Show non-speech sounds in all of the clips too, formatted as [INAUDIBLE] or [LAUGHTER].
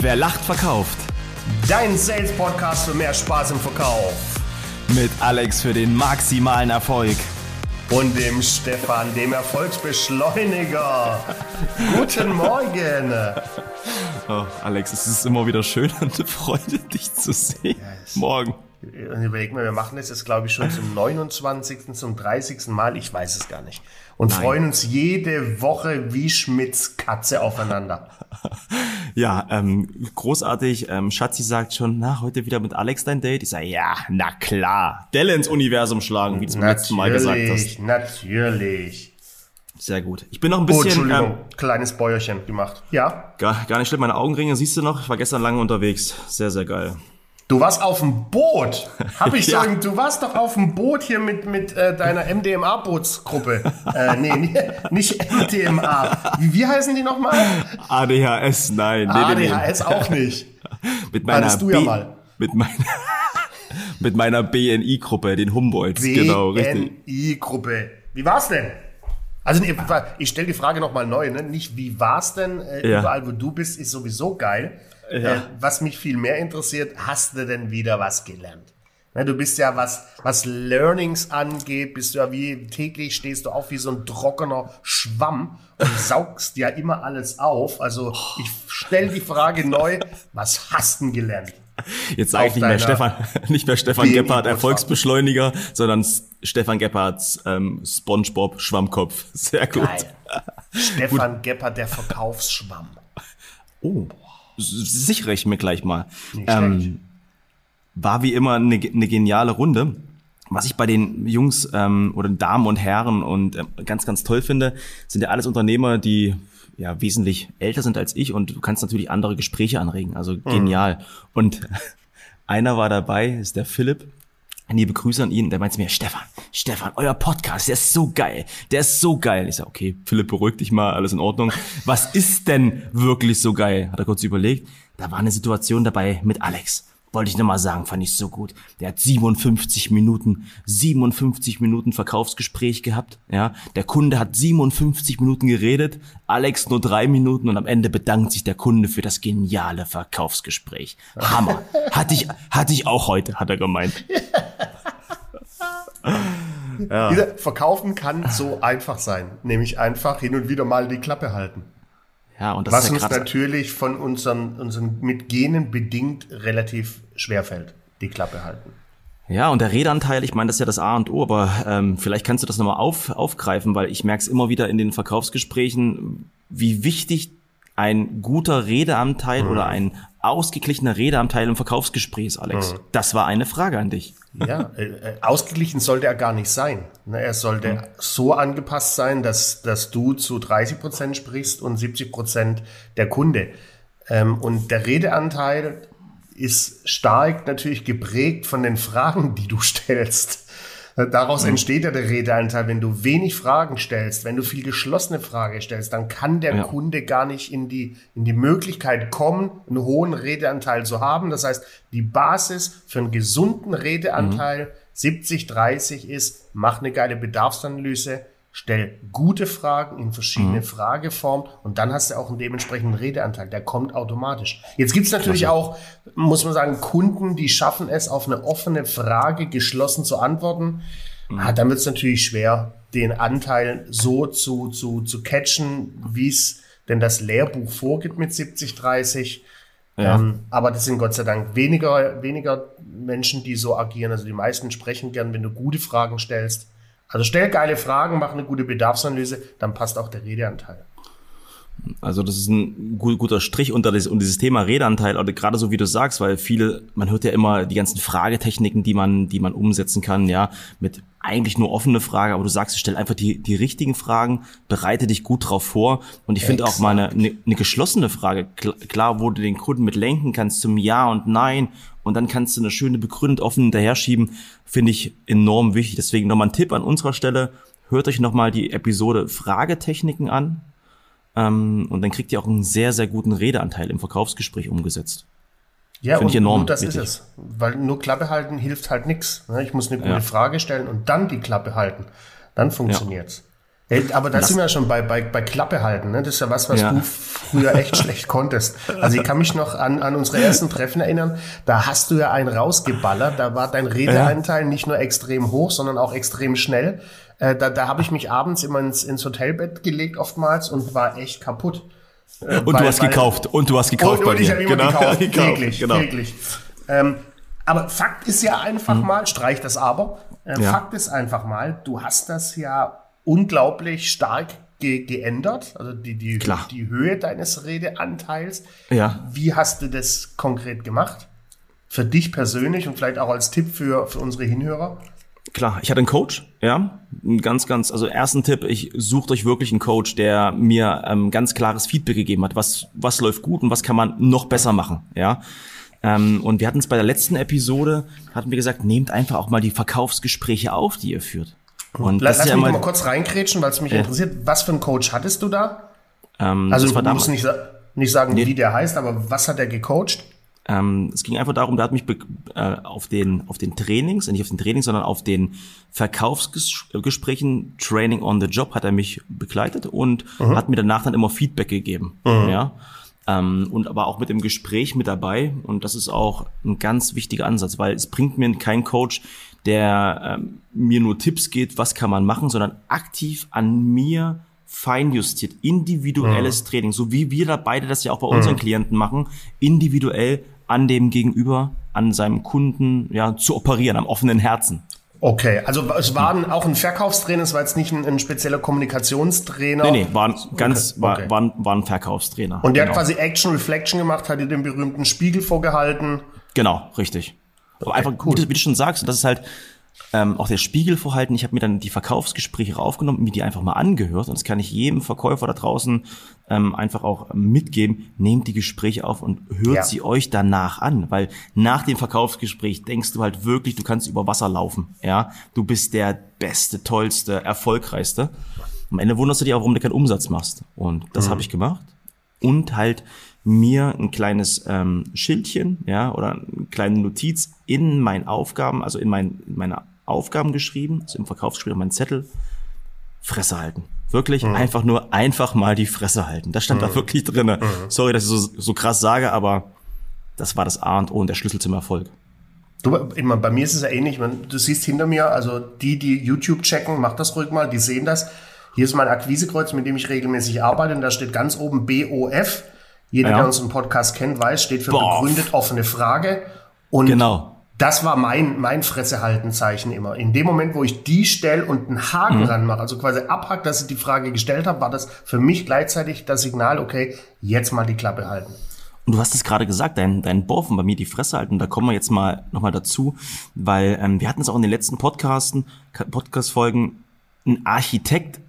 Wer lacht, verkauft. Dein Sales-Podcast für mehr Spaß im Verkauf. Mit Alex für den maximalen Erfolg. Und dem Stefan, dem Erfolgsbeschleuniger. [LAUGHS] Guten Morgen. Oh, Alex, es ist immer wieder schön [LAUGHS] und eine Freude, dich zu sehen. Yes. Morgen. Und überleg mal, wir machen das jetzt, glaube ich, schon zum 29., zum 30. Mal, ich weiß es gar nicht. Und Nein. freuen uns jede Woche wie Schmitz Katze aufeinander. [LAUGHS] Ja, ähm, großartig. Ähm, Schatzi sagt schon, na, heute wieder mit Alex dein Date. Ich sage, ja, na klar. Delle ins Universum schlagen, wie du beim letzten Mal gesagt hast. Natürlich, natürlich. Sehr gut. Ich bin noch ein Oh, bisschen, Entschuldigung, ähm, kleines Bäuerchen gemacht. Ja, gar, gar nicht schlimm, meine Augenringe siehst du noch. Ich war gestern lange unterwegs. Sehr, sehr geil. Du warst auf dem Boot. Hab ich [LAUGHS] Ja. sagen, du warst doch auf dem Boot hier mit, mit äh, deiner MDMA-Bootsgruppe. [LAUGHS] äh, nee, nee, nicht MDMA. Wie, wie heißen die nochmal? ADHS, nein. Nee, nee, nee. ADHS auch nicht. [LAUGHS] Mit meiner Hattest du ja mal. Mit meiner, mit meiner BNI-Gruppe, den Humboldts. Genau, richtig. BNI-Gruppe. Wie war's denn? Also nee, ich stelle die Frage nochmal neu, ne? nicht wie war's denn, äh, Ja. überall wo du bist, ist sowieso geil. Ja. Äh, was mich viel mehr interessiert, hast du denn wieder was gelernt? Ne, du bist ja, was, was Learnings angeht, bist du ja wie täglich stehst du auf wie so ein trockener Schwamm und [LAUGHS] saugst ja immer alles auf. Also ich stelle die Frage neu, was hast du denn gelernt? Jetzt sage ich [LAUGHS] nicht mehr Stefan, nicht mehr Stefan Gebhardt. Erfolgsbeschleuniger, sondern Stefan Gebhardts ähm, SpongeBob Schwammkopf. Sehr gut. Geil. [LAUGHS] Stefan Geppert, der Verkaufsschwamm. Oh, sichere ich mir gleich mal. Ähm, war wie immer eine, eine geniale Runde. Was ich bei den Jungs ähm, oder Damen und Herren und ähm, ganz, ganz toll finde, sind ja alles Unternehmer, die ja wesentlich älter sind als ich und du kannst natürlich andere Gespräche anregen. Also genial. Und [LAUGHS] einer war dabei, ist der Philipp. Liebe Grüße an ihn. Der meinte mir, Stefan, Stefan, euer Podcast, der ist so geil. Der ist so geil. Ich sag, okay, Philipp, beruhig dich mal, alles in Ordnung. Was ist denn wirklich so geil? Hat er kurz überlegt. Da war eine Situation dabei mit Alex. Wollte ich nur mal sagen, fand ich so gut. Der hat 57 Minuten, 57 Minuten Verkaufsgespräch gehabt. Ja, der Kunde hat 57 Minuten geredet, Alex nur drei Minuten und am Ende bedankt sich der Kunde für das geniale Verkaufsgespräch. Hammer. [LAUGHS] Hatte ich, hatte ich auch heute, hat er gemeint. [LAUGHS] Wieder, Verkaufen kann so einfach sein. Nämlich einfach hin und wieder mal die Klappe halten. Ja, und das Was ist ja uns natürlich von unseren, unseren mit Genen bedingt relativ schwer fällt. Die Klappe halten. Ja, und der Redeanteil, ich meine, das ist ja das A und O, aber ähm, vielleicht kannst du das nochmal auf, aufgreifen, weil ich merke es immer wieder in den Verkaufsgesprächen, wie wichtig ein guter Redeanteil Mhm. oder ein ausgeglichener Redeanteil im Verkaufsgespräch Alex. Mhm. Das war eine Frage an dich. Ja, äh, äh, ausgeglichen sollte er gar nicht sein. Ne, Er sollte so angepasst sein, dass, dass du zu 30 Prozent sprichst und 70 Prozent der Kunde. Ähm, und der Redeanteil ist stark natürlich geprägt von den Fragen, die du [LAUGHS] stellst. Äh, Daraus entsteht ja der Redeanteil. Wenn du wenig Fragen stellst, wenn du viel geschlossene Fragen stellst, dann kann der Ja. Kunde gar nicht in die, in die Möglichkeit kommen, einen hohen Redeanteil zu haben. Das heißt, die Basis für einen gesunden Redeanteil 70, 30 ist, mach eine geile Bedarfsanalyse, stell gute Fragen in verschiedene Frageformen und dann hast du auch einen dementsprechenden Redeanteil. Der kommt automatisch. Jetzt gibt's natürlich auch, muss man sagen, Kunden, die schaffen es, auf eine offene Frage geschlossen zu antworten. Ah, dann wird's natürlich schwer, den Anteil so zu, zu, zu catchen, wie es denn das Lehrbuch vorgibt mit 70, 30. Ja. Ähm, aber das sind Gott sei Dank weniger, weniger Menschen, die so agieren. Also die meisten sprechen gern, wenn du gute Fragen stellst. Also stell geile Fragen, mach eine gute Bedarfsanalyse, dann passt auch der Redeanteil. Also das ist ein gu- guter Strich unter das, und dieses Thema Redeanteil, oder gerade so wie du sagst, weil viele, man hört ja immer die ganzen Fragetechniken, die man, die man umsetzen kann, ja, mit eigentlich nur offene Frage, aber du sagst, stell einfach die, die richtigen Fragen, bereite dich gut drauf vor. Und ich finde auch mal eine, eine, eine geschlossene Frage, klar, klar, wo du den Kunden mit lenken kannst zum Ja und Nein und dann kannst du eine schöne begründet offen hinterher schieben, finde ich enorm wichtig. Deswegen nochmal ein Tipp an unserer Stelle, hört euch nochmal die Episode Fragetechniken an, ähm, und dann kriegt ihr auch einen sehr, sehr guten Redeanteil im Verkaufsgespräch umgesetzt. Ja, und ich enorm nur das wichtig. ist es. Weil nur Klappe halten hilft halt nichts. Ich muss eine gute Ja. Frage stellen und dann die Klappe halten. Dann funktioniert's. Aber da sind wir ja schon bei, bei, bei Klappe halten. Ne? Das ist ja was, was ja. du früher echt schlecht konntest. Also ich kann mich noch an, an unsere ersten Treffen erinnern. Da hast du ja einen rausgeballert. Da war dein Redeanteil ja. nicht nur extrem hoch, sondern auch extrem schnell. Äh, da da habe ich mich abends immer ins, ins Hotelbett gelegt oftmals und war echt kaputt. Äh, und weil, du hast weil, gekauft. Und du hast gekauft und, bei und ich habe immer genau. [LAUGHS] gekauft. Täglich, genau. täglich. Ähm, aber Fakt ist ja einfach hm. mal, streich das aber, äh, ja. Fakt ist einfach mal, du hast das ja unglaublich stark ge geändert, also die, die, Klar. die Höhe deines Redeanteils. Ja. Wie hast du das konkret gemacht? Für dich persönlich und vielleicht auch als Tipp für, für unsere Hinhörer? Klar, ich hatte einen Coach, ja, ganz, ganz, also ersten Tipp, ich sucht euch wirklich einen Coach, der mir ähm, ganz klares Feedback gegeben hat, was, was läuft gut und was kann man noch besser machen, ja. Ähm, und wir hatten es bei der letzten Episode, hatten wir gesagt, nehmt einfach auch mal die Verkaufsgespräche auf, die ihr führt. Und Lass, lass ja mich mal, mal kurz reinkrätschen, weil es mich ja. interessiert. Was für einen Coach hattest du da? Ähm, also du musst nicht, nicht sagen, nee. wie der heißt, aber was hat er gecoacht? Ähm, es ging einfach darum, der hat mich äh, auf den auf den Trainings, nicht auf den Trainings, sondern auf den Verkaufsgesprächen, Training on the Job, hat er mich begleitet und mhm. hat mir danach dann immer Feedback gegeben. Mhm. Ja. Ähm, und aber auch mit dem Gespräch mit dabei. Und das ist auch ein ganz wichtiger Ansatz, weil es bringt mir kein Coach, der ähm, mir nur Tipps geht, was kann man machen, sondern aktiv an mir feinjustiert, individuelles mhm. Training, so wie wir da beide das ja auch bei unseren mhm. Klienten machen, individuell an dem Gegenüber, an seinem Kunden, ja, zu operieren, am offenen Herzen. Okay, also es war ein, auch ein Verkaufstrainer, es war jetzt nicht ein, ein spezieller Kommunikationstrainer. Nee, nee, war ein ganz, okay. war, war, ein, war ein Verkaufstrainer. Und der genau. hat quasi Action Reflection gemacht, hat dir den berühmten Spiegel vorgehalten. Genau, richtig. Aber einfach, cool. wie, du, wie du schon sagst, das ist halt, ähm, auch der Spiegel vorhalten. Ich habe mir dann die Verkaufsgespräche aufgenommen, mir die einfach mal angehört. Und das kann ich jedem Verkäufer da draußen ähm, einfach auch mitgeben. Nehmt die Gespräche auf und hört ja. sie euch danach an. Weil nach dem Verkaufsgespräch denkst du halt wirklich, du kannst über Wasser laufen. Ja, Du bist der Beste, Tollste, Erfolgreichste. Am Ende wunderst du dich auch, warum du keinen Umsatz machst. Und das mhm. habe ich gemacht. Und halt mir ein kleines ähm, Schildchen, ja, oder eine kleine Notiz in meinen Aufgaben, also in, mein, in meine Aufgaben geschrieben, also im Verkaufsgespräch auf meinen Zettel, Fresse halten. Wirklich mhm. einfach nur einfach mal die Fresse halten. Das stand mhm. da wirklich drinne. Mhm. Sorry, dass ich so, so krass sage, aber das war das A und O und der Schlüssel zum Erfolg. Du, immer, bei mir ist es ja ähnlich. Man, du siehst hinter mir, also die, die YouTube checken, mach das ruhig mal, die sehen das. Hier ist mein Akquisekreuz, mit dem ich regelmäßig arbeite und da steht ganz oben BOF. Jeder, ja. der unseren Podcast kennt, weiß, steht für Boah. begründet offene Frage. Und genau. das war mein, mein Fressehaltenzeichen immer. In dem Moment, wo ich die stelle und einen Haken mhm. ranmache, also quasi abhakt, dass ich die Frage gestellt habe, war das für mich gleichzeitig das Signal, okay, jetzt mal die Klappe halten. Und du hast es gerade gesagt, dein, dein Borfen bei mir die Fresse halten, da kommen wir jetzt mal nochmal dazu, weil ähm, wir hatten es auch in den letzten Podcasten, Podcast-Folgen, ein Architekt,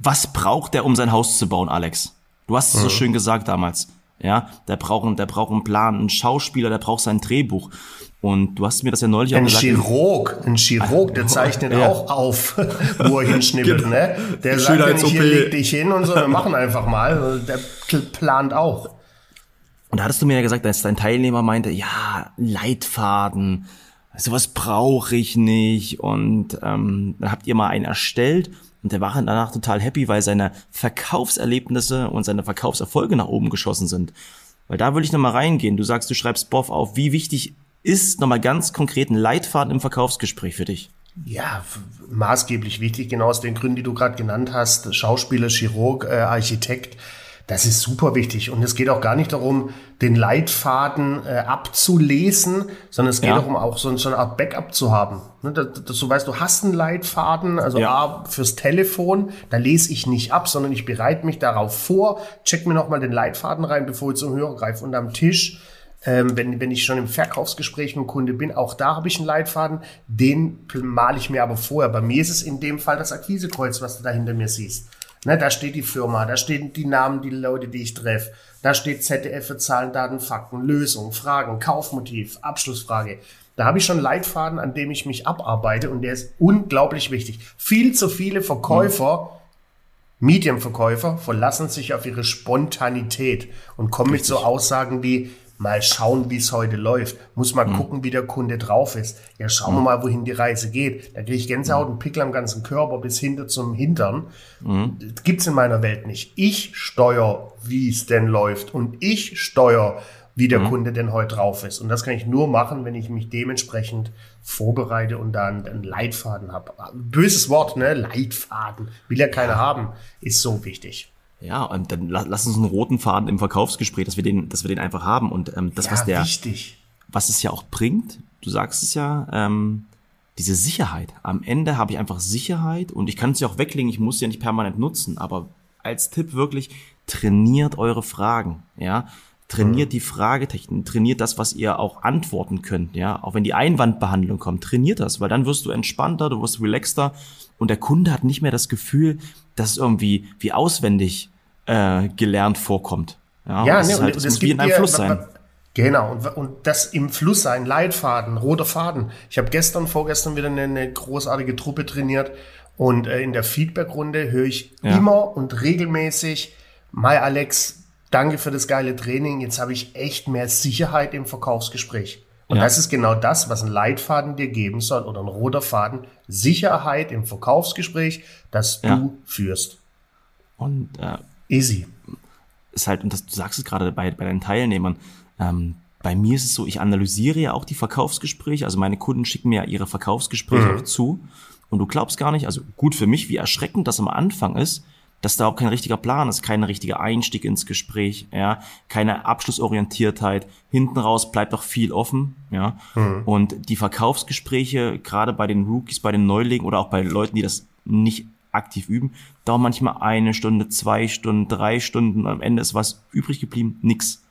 was braucht der, um sein Haus zu bauen, Alex? Du hast es mhm. so schön gesagt damals. Ja, der braucht, der braucht einen Plan, einen Schauspieler, der braucht sein Drehbuch. Und du hast mir das ja neulich ein auch gesagt. Ein Chirurg, ein Chirurg, der [LAUGHS] zeichnet ja. auch auf, [LAUGHS] wo er hinschnippelt, genau. ne? Der sagt ja nicht, hier leg dich hin und so, wir machen einfach mal. Der plant auch. Und da hattest du mir ja gesagt, dass dein Teilnehmer meinte, ja, Leitfaden, sowas brauche ich nicht. Und ähm, dann habt ihr mal einen erstellt und der war danach total happy, weil seine Verkaufserlebnisse und seine Verkaufserfolge nach oben geschossen sind. Weil da würde ich nochmal reingehen. Du sagst, du schreibst Boff auf. Wie wichtig ist nochmal ganz konkret ein Leitfaden im Verkaufsgespräch für dich? Ja, maßgeblich wichtig, genau aus den Gründen, die du gerade genannt hast. Schauspieler, Chirurg, äh, Architekt. Das ist super wichtig. Und es geht auch gar nicht darum, den Leitfaden äh, abzulesen, sondern es geht ja. darum, auch so, so, eine Art Backup zu haben. Ne, dass, dass du weißt, du hast einen Leitfaden, also ja. A, fürs Telefon, da lese ich nicht ab, sondern ich bereite mich darauf vor, check mir nochmal den Leitfaden rein, bevor ich zum Hörer greife. Und am Tisch, ähm, wenn, wenn ich schon im Verkaufsgespräch mit dem Kunde bin, auch da habe ich einen Leitfaden, den male ich mir aber vorher. Bei mir ist es in dem Fall das Akquisekreuz, was du da hinter mir siehst. Ne, da steht die Firma, da stehen die Namen, die Leute, die ich treffe. Da steht ZDF für Zahlen, Daten, Fakten, Lösung, Fragen, Kaufmotiv, Abschlussfrage. Da habe ich schon Leitfaden, an dem ich mich abarbeite und der ist unglaublich wichtig. Viel zu viele Verkäufer, mhm. Medienverkäufer, verlassen sich auf ihre Spontanität und kommen Richtig. mit so Aussagen wie, mal schauen, wie es heute läuft. Muss mal mhm. gucken, wie der Kunde drauf ist. Ja, schauen wir mhm. mal, wohin die Reise geht. Da kriege ich Gänsehaut und Pickel am ganzen Körper bis hinter zum Hintern. Mhm. Das gibt's in meiner Welt nicht. Ich steuere, wie es denn läuft. Und ich steuere, wie der mhm. Kunde denn heute drauf ist. Und das kann ich nur machen, wenn ich mich dementsprechend vorbereite und dann einen Leitfaden habe. Böses Wort, ne? Leitfaden. Will ja keiner haben. Ist so wichtig. Ja, und dann lass uns einen roten Faden im Verkaufsgespräch, dass wir den, dass wir den einfach haben. Und ähm, das, ja, was der, wichtig. was es ja auch bringt, du sagst es ja, ähm, diese Sicherheit. Am Ende habe ich einfach Sicherheit und ich kann es ja auch weglegen, ich muss sie ja nicht permanent nutzen, aber als Tipp wirklich, trainiert eure Fragen, ja. Trainiert mhm. die Fragetechnik, trainiert das, was ihr auch antworten könnt, ja. Auch wenn die Einwandbehandlung kommt, trainiert das, weil dann wirst du entspannter, du wirst relaxter und der Kunde hat nicht mehr das Gefühl, dass es irgendwie wie auswendig äh, gelernt vorkommt. Ja, ja nee, halt, und es muss wie in einem Fluss sein. Genau, und, und das im Fluss sein, Leitfaden, roter Faden. Ich habe gestern, vorgestern wieder eine, eine großartige Truppe trainiert und äh, in der Feedback-Runde höre ich ja. immer und regelmäßig, Mai Alex, danke für das geile Training, jetzt habe ich echt mehr Sicherheit im Verkaufsgespräch. Und ja. das ist genau das, was ein Leitfaden dir geben soll oder ein roter Faden. Sicherheit im Verkaufsgespräch, das ja. du führst. Und äh, easy. Ist halt, und das, du sagst es gerade bei, bei deinen Teilnehmern, ähm, bei mir ist es so, ich analysiere ja auch die Verkaufsgespräche. Also meine Kunden schicken mir ja ihre Verkaufsgespräche mhm. zu. Und du glaubst gar nicht, also gut für mich, wie erschreckend das am Anfang ist, dass da auch kein richtiger Plan ist, kein richtiger Einstieg ins Gespräch, ja, keine Abschlussorientiertheit. Hinten raus bleibt doch viel offen, ja. Mhm. Und die Verkaufsgespräche, gerade bei den Rookies, bei den Neulingen oder auch bei Leuten, die das nicht aktiv üben, dauern manchmal eine Stunde, zwei Stunden, drei Stunden. Am Ende ist was übrig geblieben, nix.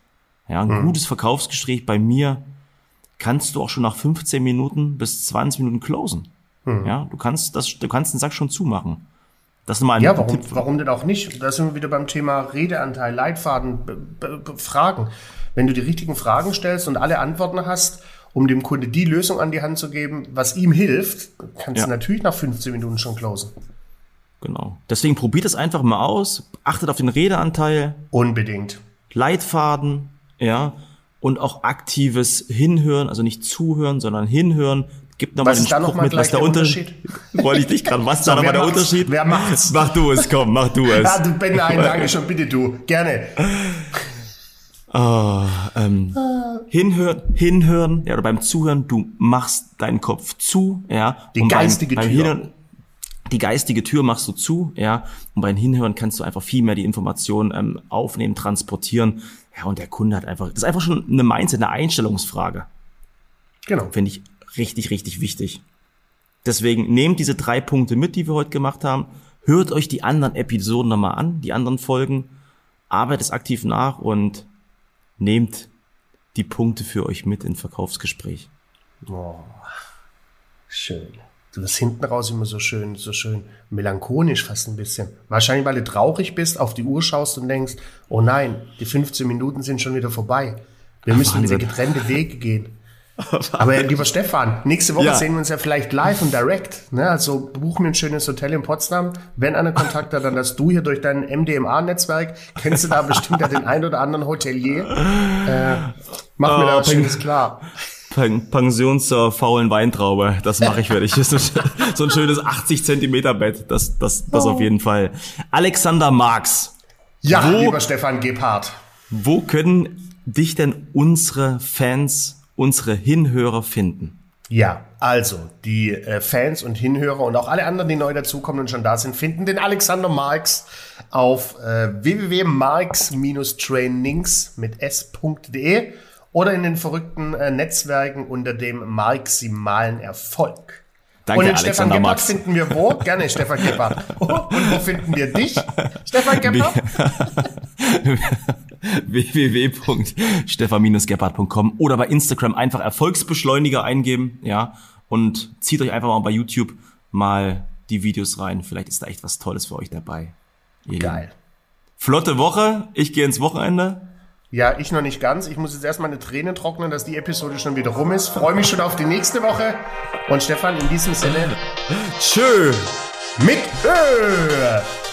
Ja, ein mhm. gutes Verkaufsgespräch bei mir kannst du auch schon nach 15 Minuten bis 20 Minuten closen. Mhm. Ja, du kannst das, du kannst den Sack schon zumachen. Das ist mal ein ja, warum, Tipp. warum denn auch nicht? Da sind wir wieder beim Thema Redeanteil, Leitfaden, Fragen. Wenn du die richtigen Fragen stellst und alle Antworten hast, um dem Kunde die Lösung an die Hand zu geben, was ihm hilft, kannst ja. du natürlich nach 15 Minuten schon closen. Genau. Deswegen probiert es einfach mal aus, achtet auf den Redeanteil. Unbedingt. Leitfaden, ja, und auch aktives Hinhören, also nicht zuhören, sondern hinhören, Gib nochmal den Spruch noch mit, was der, Unterschied. Wollte ich dich gerade, was so, da nochmal der Unterschied? Wer macht's? Mach du es, komm, mach du es. Ja, du Ben, nein, danke schon, bitte du. Gerne. Oh, ähm, hinhören, hinhören, ja, oder beim Zuhören, du machst deinen Kopf zu, ja. Die geistige beim, beim Tür. Hinhören, die geistige Tür machst du zu, ja. Und beim Hinhören kannst du einfach viel mehr die Informationen ähm, aufnehmen, transportieren. Ja, und der Kunde hat einfach, das ist einfach schon eine Mindset, eine Einstellungsfrage. Genau. Finde ich richtig, richtig wichtig. Deswegen nehmt diese drei Punkte mit, die wir heute gemacht haben. Hört euch die anderen Episoden nochmal an, die anderen Folgen. Arbeitet es aktiv nach und nehmt die Punkte für euch mit ins Verkaufsgespräch. Oh, schön. Du bist hinten raus immer so schön, so schön melancholisch fast ein bisschen. Wahrscheinlich, weil du traurig bist, auf die Uhr schaust und denkst, oh nein, die 15 Minuten sind schon wieder vorbei. Wir müssen wieder getrennte Wege gehen. [LAUGHS] Aber lieber Stefan, nächste Woche ja. sehen wir uns ja vielleicht live und direct. Ne? Also buch mir ein schönes Hotel in Potsdam. Wenn einer Kontakt hat, dann dass du hier durch dein MDMA-Netzwerk, kennst du da bestimmt ja den ein oder anderen Hotelier. Äh, mach mir oh, da was Schönes klar. Pension zur faulen Weintraube, das mache ich für dich. so, so ein schönes 80 Zentimeter Bett, das, das, das oh. auf jeden Fall. Alexander Marx. Ja, wo, lieber Stefan Gebhardt. Wo können dich denn unsere Fans unsere Hinhörer finden? Ja, also die äh, Fans und Hinhörer und auch alle anderen, die neu dazukommen und schon da sind, finden den Alexander Marx auf äh, www.marx-trainings mit s.de oder in den verrückten äh, Netzwerken unter dem maximalen Erfolg. Danke, und den Alexander Stefan Gebhardt finden wir wo? Gerne, Stefan Gebhardt. [LAUGHS] und wo finden wir dich, Stefan Gebhardt? [LAUGHS] www.stefan-gebhardt.com oder bei Instagram einfach Erfolgsbeschleuniger eingeben, ja, und zieht euch einfach mal bei YouTube mal die Videos rein. Vielleicht ist da echt was Tolles für euch dabei. Geil. Flotte Woche. Ich gehe ins Wochenende. Ja, ich noch nicht ganz. Ich muss jetzt erstmal eine Träne trocknen, dass die Episode schon wieder rum ist. Freue mich schon auf die nächste Woche. Und Stefan, in diesem Sinne. Tschö. Mit Ö.